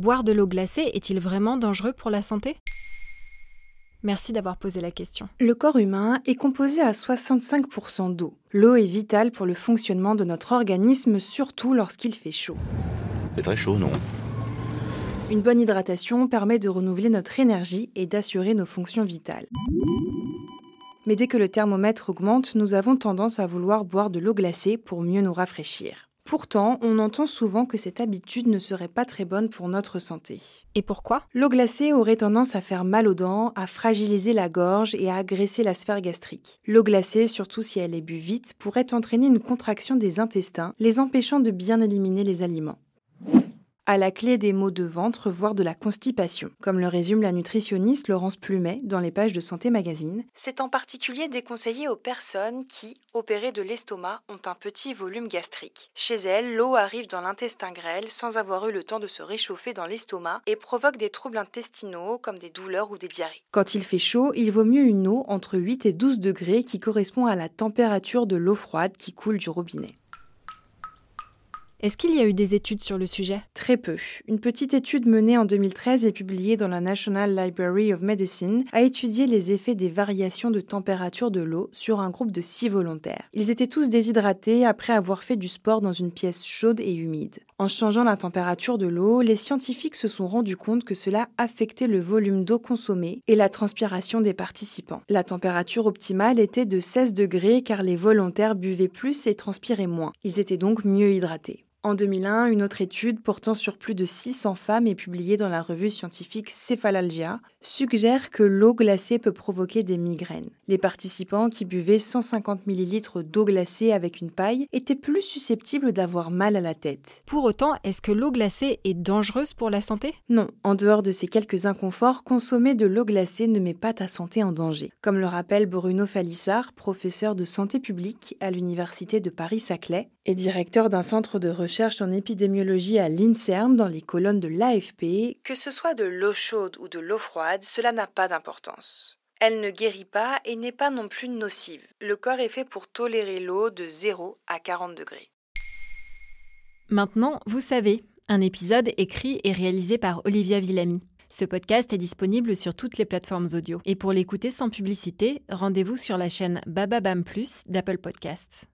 Boire de l'eau glacée est-il vraiment dangereux pour la santé? Merci d'avoir posé la question. Le corps humain est composé à 65% d'eau. L'eau est vitale pour le fonctionnement de notre organisme, surtout lorsqu'il fait chaud. C'est très chaud, non? Une bonne hydratation permet de renouveler notre énergie et d'assurer nos fonctions vitales. Mais dès que le thermomètre augmente, nous avons tendance à vouloir boire de l'eau glacée pour mieux nous rafraîchir. Pourtant, on entend souvent que cette habitude ne serait pas très bonne pour notre santé. Et pourquoi? L'eau glacée aurait tendance à faire mal aux dents, à fragiliser la gorge et à agresser la sphère gastrique. L'eau glacée, surtout si elle est bue vite, pourrait entraîner une contraction des intestins, les empêchant de bien éliminer les aliments à la clé des maux de ventre, voire de la constipation. Comme le résume la nutritionniste Laurence Plumet dans les pages de Santé Magazine, c'est en particulier déconseillé aux personnes qui, opérées de l'estomac, ont un petit volume gastrique. Chez elles, l'eau arrive dans l'intestin grêle sans avoir eu le temps de se réchauffer dans l'estomac et provoque des troubles intestinaux comme des douleurs ou des diarrhées. Quand il fait chaud, il vaut mieux une eau entre 8 et 12 degrés qui correspond à la température de l'eau froide qui coule du robinet. Est-ce qu'il y a eu des études sur le sujet? Très peu. Une petite étude menée en 2013 et publiée dans la National Library of Medicine a étudié les effets des variations de température de l'eau sur un groupe de six volontaires. Ils étaient tous déshydratés après avoir fait du sport dans une pièce chaude et humide. En changeant la température de l'eau, les scientifiques se sont rendus compte que cela affectait le volume d'eau consommée et la transpiration des participants. La température optimale était de 16 degrés car les volontaires buvaient plus et transpiraient moins. Ils étaient donc mieux hydratés. En 2001, une autre étude portant sur plus de 600 femmes et publiée dans la revue scientifique Cephalalgia suggère que l'eau glacée peut provoquer des migraines. Les participants qui buvaient 150 ml d'eau glacée avec une paille étaient plus susceptibles d'avoir mal à la tête. Pour autant, est-ce que l'eau glacée est dangereuse pour la santé? Non, en dehors de ces quelques inconforts, consommer de l'eau glacée ne met pas ta santé en danger. Comme le rappelle Bruno Falissard, professeur de santé publique à l'Université de Paris-Saclay et directeur d'un centre de recherche en épidémiologie à l'INSERM dans les colonnes de l'AFP, que ce soit de l'eau chaude ou de l'eau froide, cela n'a pas d'importance. Elle ne guérit pas et n'est pas non plus nocive. Le corps est fait pour tolérer l'eau de 0 à 40 degrés. Maintenant, vous savez, un épisode écrit et réalisé par Olivia Villamy. Ce podcast est disponible sur toutes les plateformes audio. Et pour l'écouter sans publicité, rendez-vous sur la chaîne Bababam Plus d'Apple Podcasts.